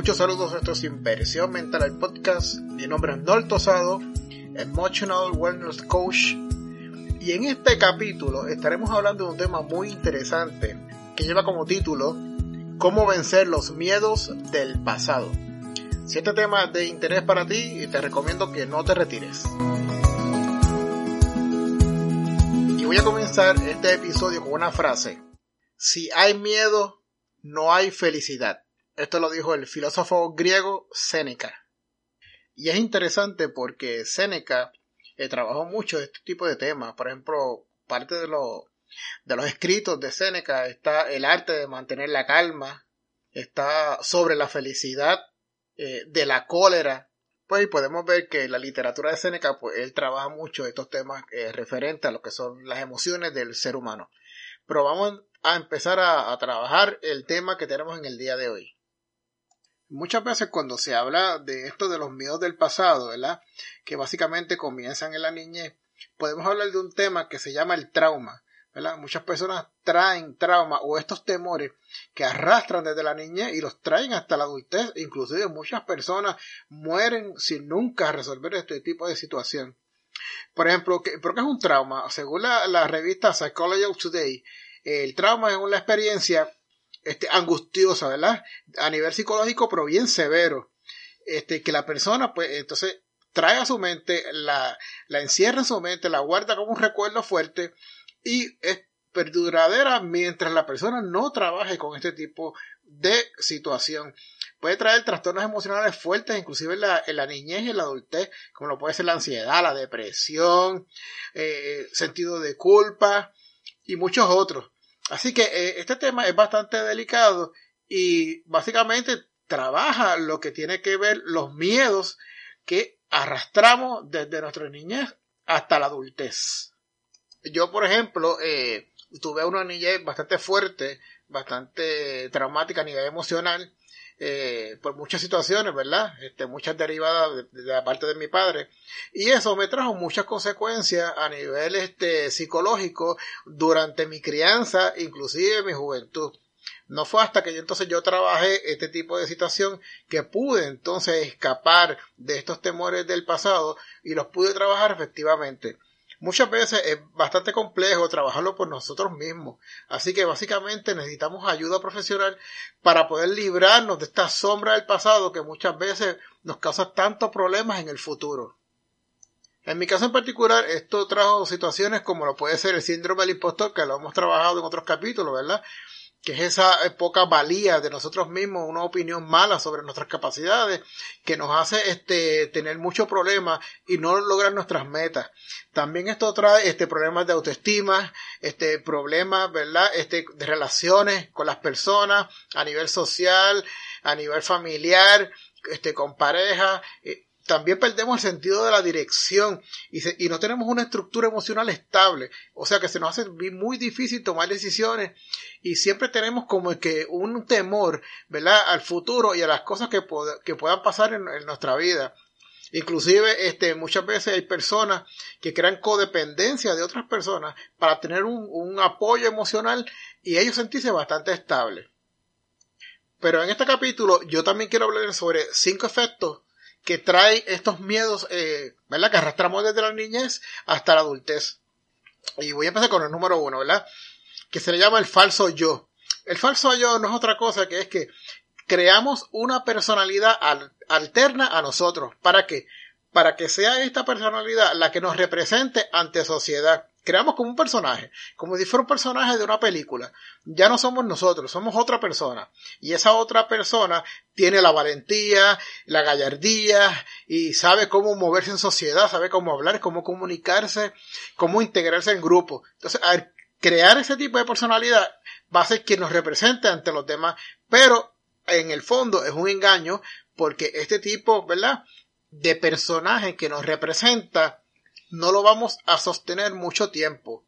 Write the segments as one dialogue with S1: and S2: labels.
S1: Muchos saludos a estos Inversión Mental al podcast. Mi nombre es Nol Tosado, Emotional Wellness Coach. Y en este capítulo estaremos hablando de un tema muy interesante que lleva como título Cómo vencer los miedos del pasado. Si este tema es de interés para ti, te recomiendo que no te retires. Y voy a comenzar este episodio con una frase. Si hay miedo, no hay felicidad. Esto lo dijo el filósofo griego Séneca. Y es interesante porque Séneca eh, trabajó mucho este tipo de temas. Por ejemplo, parte de, los escritos de Séneca está el arte de mantener la calma, está sobre la felicidad, eh, de la cólera. Pues podemos ver que la literatura de Séneca, pues él trabaja mucho estos temas eh, referentes a lo que son las emociones del ser humano. Pero vamos a empezar a trabajar el tema que tenemos en el día de hoy. Muchas veces cuando se habla de esto de los miedos del pasado, ¿verdad? Que básicamente comienzan en la niñez, podemos hablar de un tema que se llama el trauma. Muchas personas traen trauma o estos temores que arrastran desde la niñez y los traen hasta la adultez. Inclusive muchas personas mueren sin nunca resolver este tipo de situación. Por ejemplo, ¿qué, ¿por qué es un trauma? Según la, revista Psychology Today, el trauma es una experiencia este, angustiosa, ¿verdad? A nivel psicológico, pero bien severo. Este, que la persona, pues, entonces, trae a su mente, la, la encierra en su mente, la guarda como un recuerdo fuerte y es perduradera mientras la persona no trabaje con este tipo de situación. Puede traer trastornos emocionales fuertes, inclusive en la, en la niñez y en la adultez, como lo puede ser la ansiedad, la depresión, eh, sentido de culpa y muchos otros. Así que eh, este tema es bastante delicado y básicamente trabaja lo que tiene que ver los miedos que arrastramos desde nuestra niñez hasta la adultez. Yo, por ejemplo, eh, tuve una niñez bastante fuerte, bastante traumática a nivel emocional, eh, por muchas situaciones, ¿verdad? Este, muchas derivadas de, la parte de mi padre. Y eso me trajo muchas consecuencias a nivel este, psicológico durante mi crianza, inclusive mi juventud. No fue hasta que yo entonces yo trabajé este tipo de situación que pude entonces escapar de estos temores del pasado y los pude trabajar efectivamente muchas veces es bastante complejo trabajarlo por nosotros mismos. Así que básicamente necesitamos ayuda profesional para poder librarnos de esta sombra del pasado que muchas veces nos causa tantos problemas en el futuro. En mi caso en particular, esto trajo situaciones como lo puede ser el síndrome del impostor, que lo hemos trabajado en otros capítulos, ¿verdad? Que es esa poca valía de nosotros mismos, una opinión mala sobre nuestras capacidades, que nos hace este, tener muchos problemas y no lograr nuestras metas. También esto trae este, problemas de autoestima, este, problemas, ¿verdad? Este, de relaciones con las personas, a nivel social, a nivel familiar, este, con pareja, eh, también perdemos el sentido de la dirección y, no tenemos una estructura emocional estable. O sea que se nos hace muy difícil tomar decisiones y siempre tenemos como que un temor, ¿verdad? Al futuro y a las cosas que, puedan pasar en, nuestra vida. Inclusive, este, muchas veces hay personas que crean codependencia de otras personas para tener un, un apoyo emocional y ellos sentirse bastante estables. Pero en este capítulo yo también quiero hablar sobre cinco efectos que trae estos miedos, eh, ¿verdad? Que arrastramos desde la niñez hasta la adultez. Y voy a empezar con el número uno, ¿verdad? Que se le llama el falso yo. El falso yo no es otra cosa que es que creamos una personalidad alterna a nosotros. ¿Para qué? Para que sea esta personalidad la que nos represente ante sociedad creamos como un personaje, como si fuera un personaje de una película. Ya no somos nosotros, somos otra persona. Y esa otra persona tiene la valentía, la gallardía y sabe cómo moverse en sociedad, sabe cómo hablar, cómo comunicarse, cómo integrarse en grupo. Entonces, al crear ese tipo de personalidad va a ser quien nos represente ante los demás, pero en el fondo es un engaño porque este tipo, ¿verdad? De personaje que nos representa no lo vamos a sostener mucho tiempo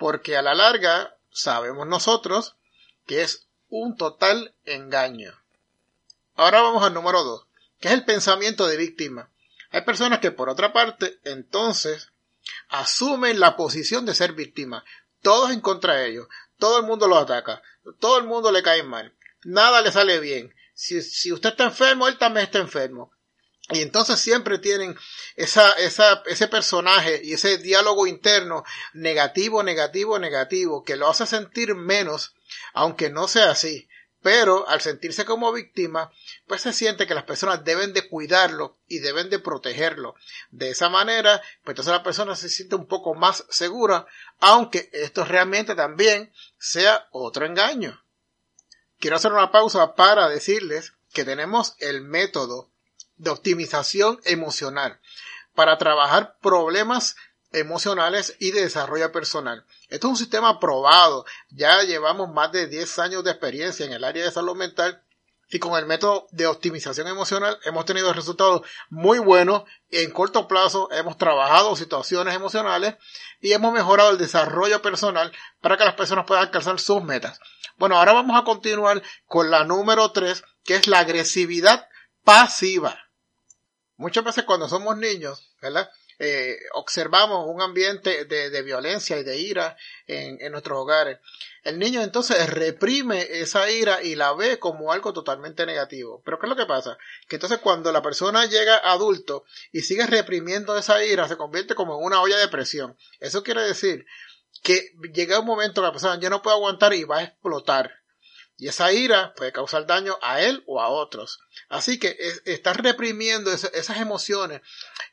S1: porque a la larga sabemos nosotros que es un total engaño. Ahora vamos al número 2, que es el pensamiento de víctima. Hay personas que por otra parte entonces asumen la posición de ser víctima. Todos en contra de ellos. Todo el mundo los ataca. Todo el mundo le cae mal. Nada le sale bien. Si, si usted está enfermo, él también está enfermo. Y entonces siempre tienen esa, esa, ese personaje y ese diálogo interno negativo, negativo, negativo, que lo hace sentir menos, aunque no sea así. Pero al sentirse como víctima, pues se siente que las personas deben de cuidarlo y deben de protegerlo. De esa manera, pues entonces la persona se siente un poco más segura, aunque esto realmente también sea otro engaño. Quiero hacer una pausa para decirles que tenemos el método de optimización emocional para trabajar problemas emocionales y de desarrollo personal. Esto es un sistema probado. Ya llevamos más de 10 años de experiencia en el área de salud mental y con el método de optimización emocional hemos tenido resultados muy buenos. En corto plazo hemos trabajado situaciones emocionales y hemos mejorado el desarrollo personal para que las personas puedan alcanzar sus metas. Bueno, ahora vamos a continuar con la número 3, que es la agresividad pasiva. Muchas veces cuando somos niños, ¿verdad? Eh, observamos un ambiente de, violencia y de ira en, nuestros hogares. El niño entonces reprime esa ira y la ve como algo totalmente negativo. Pero ¿qué es lo que pasa? Que entonces cuando la persona llega adulto y sigue reprimiendo esa ira, se convierte como en una olla de presión. Eso quiere decir que llega un momento que la persona ya no puede aguantar y va a explotar. Y esa ira puede causar daño a él o a otros. Así que estar reprimiendo esas emociones,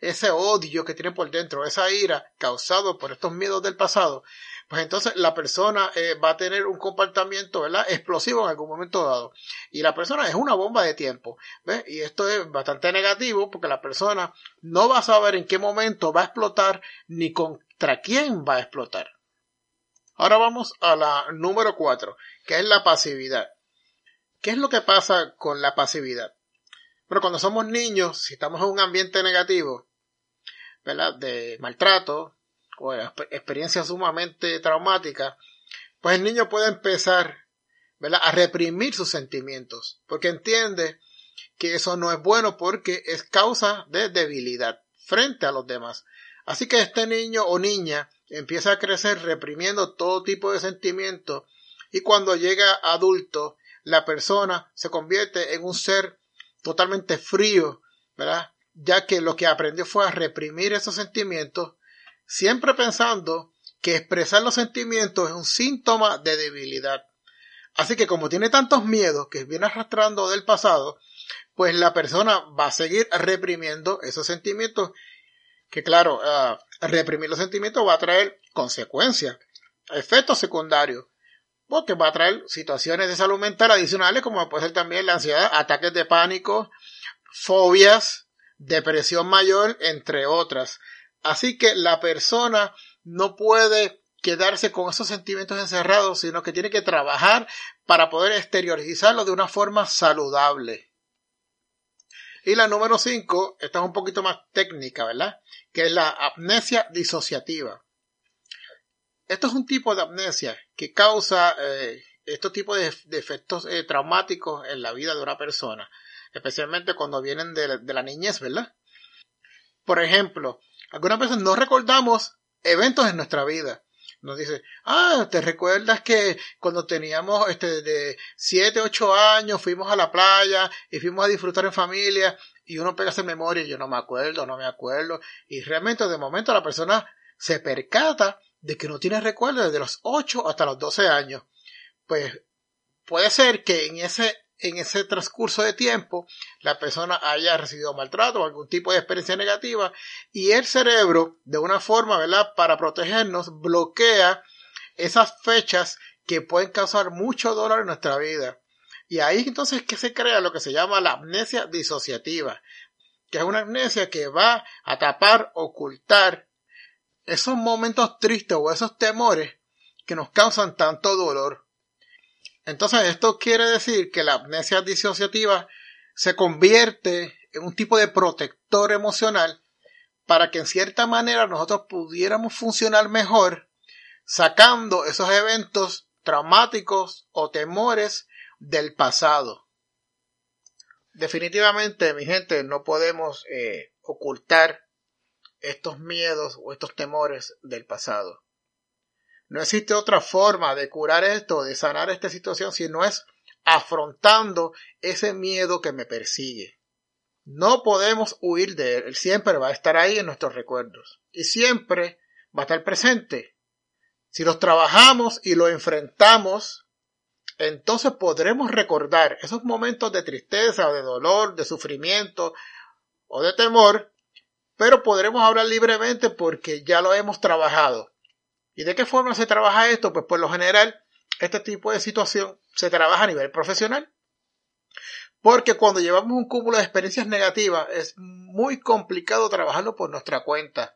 S1: ese odio que tiene por dentro, esa ira causado por estos miedos del pasado, pues entonces la persona eh, va a tener un comportamiento ¿verdad? explosivo en algún momento dado. Y la persona es una bomba de tiempo. ¿ves? Y esto es bastante negativo porque la persona no va a saber en qué momento va a explotar ni contra quién va a explotar. Ahora vamos a la número cuatro, que es la pasividad. ¿Qué es lo que pasa con la pasividad? Bueno, cuando somos niños, si estamos en un ambiente negativo, ¿verdad? De maltrato o de experiencia sumamente traumática, pues el niño puede empezar, ¿verdad? A reprimir sus sentimientos, porque entiende que eso no es bueno porque es causa de debilidad frente a los demás. Así que este niño o niña empieza a crecer reprimiendo todo tipo de sentimientos y cuando llega adulto la persona se convierte en un ser totalmente frío, ¿verdad? Ya que lo que aprendió fue a reprimir esos sentimientos, siempre pensando que expresar los sentimientos es un síntoma de debilidad. Así que como tiene tantos miedos que viene arrastrando del pasado, pues la persona va a seguir reprimiendo esos sentimientos que claro, uh, reprimir los sentimientos va a traer consecuencias, efectos secundarios, porque va a traer situaciones de salud mental adicionales, como puede ser también la ansiedad, ataques de pánico, fobias, depresión mayor, entre otras. Así que la persona no puede quedarse con esos sentimientos encerrados, sino que tiene que trabajar para poder exteriorizarlo de una forma saludable. Y la número 5, esta es un poquito más técnica, ¿verdad? Que es la amnesia disociativa. Esto es un tipo de amnesia que causa eh, estos tipos de, efectos eh, traumáticos en la vida de una persona, especialmente cuando vienen de, de la niñez, ¿verdad? Por ejemplo, algunas veces no recordamos eventos en nuestra vida, nos dice, ah, ¿te recuerdas que cuando teníamos este de 7, 8 años fuimos a la playa y fuimos a disfrutar en familia y uno pega esa memoria y yo no me acuerdo, no me acuerdo y realmente de momento la persona se percata de que no tiene recuerdo desde los 8 hasta los 12 años. Pues puede ser que en ese en ese transcurso de tiempo la persona haya recibido maltrato o algún tipo de experiencia negativa y el cerebro de una forma, ¿verdad? Para protegernos bloquea esas fechas que pueden causar mucho dolor en nuestra vida. Y ahí entonces que se crea lo que se llama la amnesia disociativa, que es una amnesia que va a tapar, ocultar esos momentos tristes o esos temores que nos causan tanto dolor. Entonces, esto quiere decir que la amnesia disociativa se convierte en un tipo de protector emocional para que en cierta manera nosotros pudiéramos funcionar mejor sacando esos eventos traumáticos o temores del pasado. Definitivamente, mi gente, no podemos eh, ocultar estos miedos o estos temores del pasado. No existe otra forma de curar esto, de sanar esta situación, si no es afrontando ese miedo que me persigue. No podemos huir de él, él siempre va a estar ahí en nuestros recuerdos y siempre va a estar presente. Si los trabajamos y lo enfrentamos, entonces podremos recordar esos momentos de tristeza de dolor, de sufrimiento o de temor, pero podremos hablar libremente porque ya lo hemos trabajado. ¿Y de qué forma se trabaja esto? Pues por lo general, este tipo de situación se trabaja a nivel profesional. Porque cuando llevamos un cúmulo de experiencias negativas es muy complicado trabajarlo por nuestra cuenta.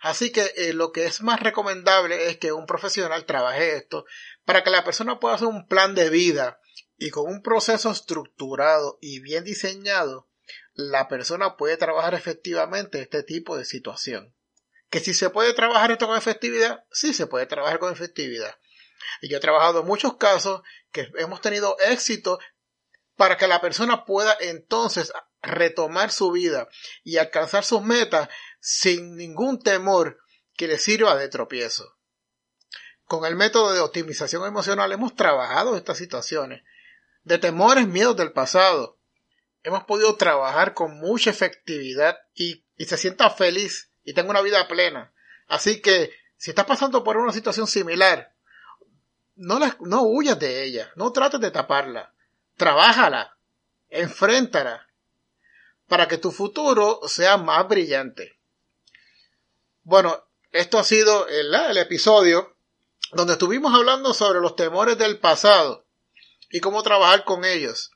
S1: Así que eh, lo que es más recomendable es que un profesional trabaje esto para que la persona pueda hacer un plan de vida y con un proceso estructurado y bien diseñado, la persona puede trabajar efectivamente este tipo de situación. Que si se puede trabajar esto con efectividad, sí se puede trabajar con efectividad. Y yo he trabajado muchos casos que hemos tenido éxito para que la persona pueda entonces retomar su vida y alcanzar sus metas sin ningún temor que le sirva de tropiezo. Con el método de optimización emocional hemos trabajado estas situaciones de temores, miedos del pasado. Hemos podido trabajar con mucha efectividad y, y se sienta feliz y tengo una vida plena. Así que si estás pasando por una situación similar, no, no huyas de ella, no trates de taparla, trabájala, enfréntala, para que tu futuro sea más brillante. Bueno, esto ha sido el, el episodio donde estuvimos hablando sobre los temores del pasado y cómo trabajar con ellos.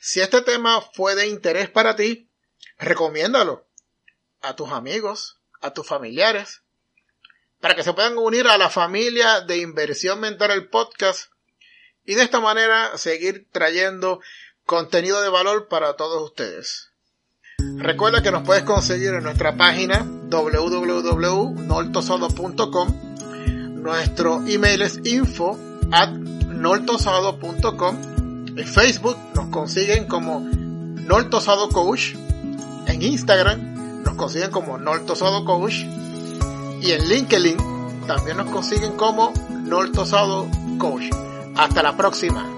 S1: Si este tema fue de interés para ti, recomiéndalo a tus amigos, a tus familiares, para que se puedan unir a la familia de Inversión Mental el podcast y de esta manera seguir trayendo contenido de valor para todos ustedes. Recuerda que nos puedes conseguir en nuestra página www.nortosado.com. Nuestro email es info at nortosado.com. En Facebook nos consiguen como Nortosado Coach. En Instagram nos consiguen como Nortosado Coach y en LinkedIn también nos consiguen como Nortosado Coach. Hasta la próxima.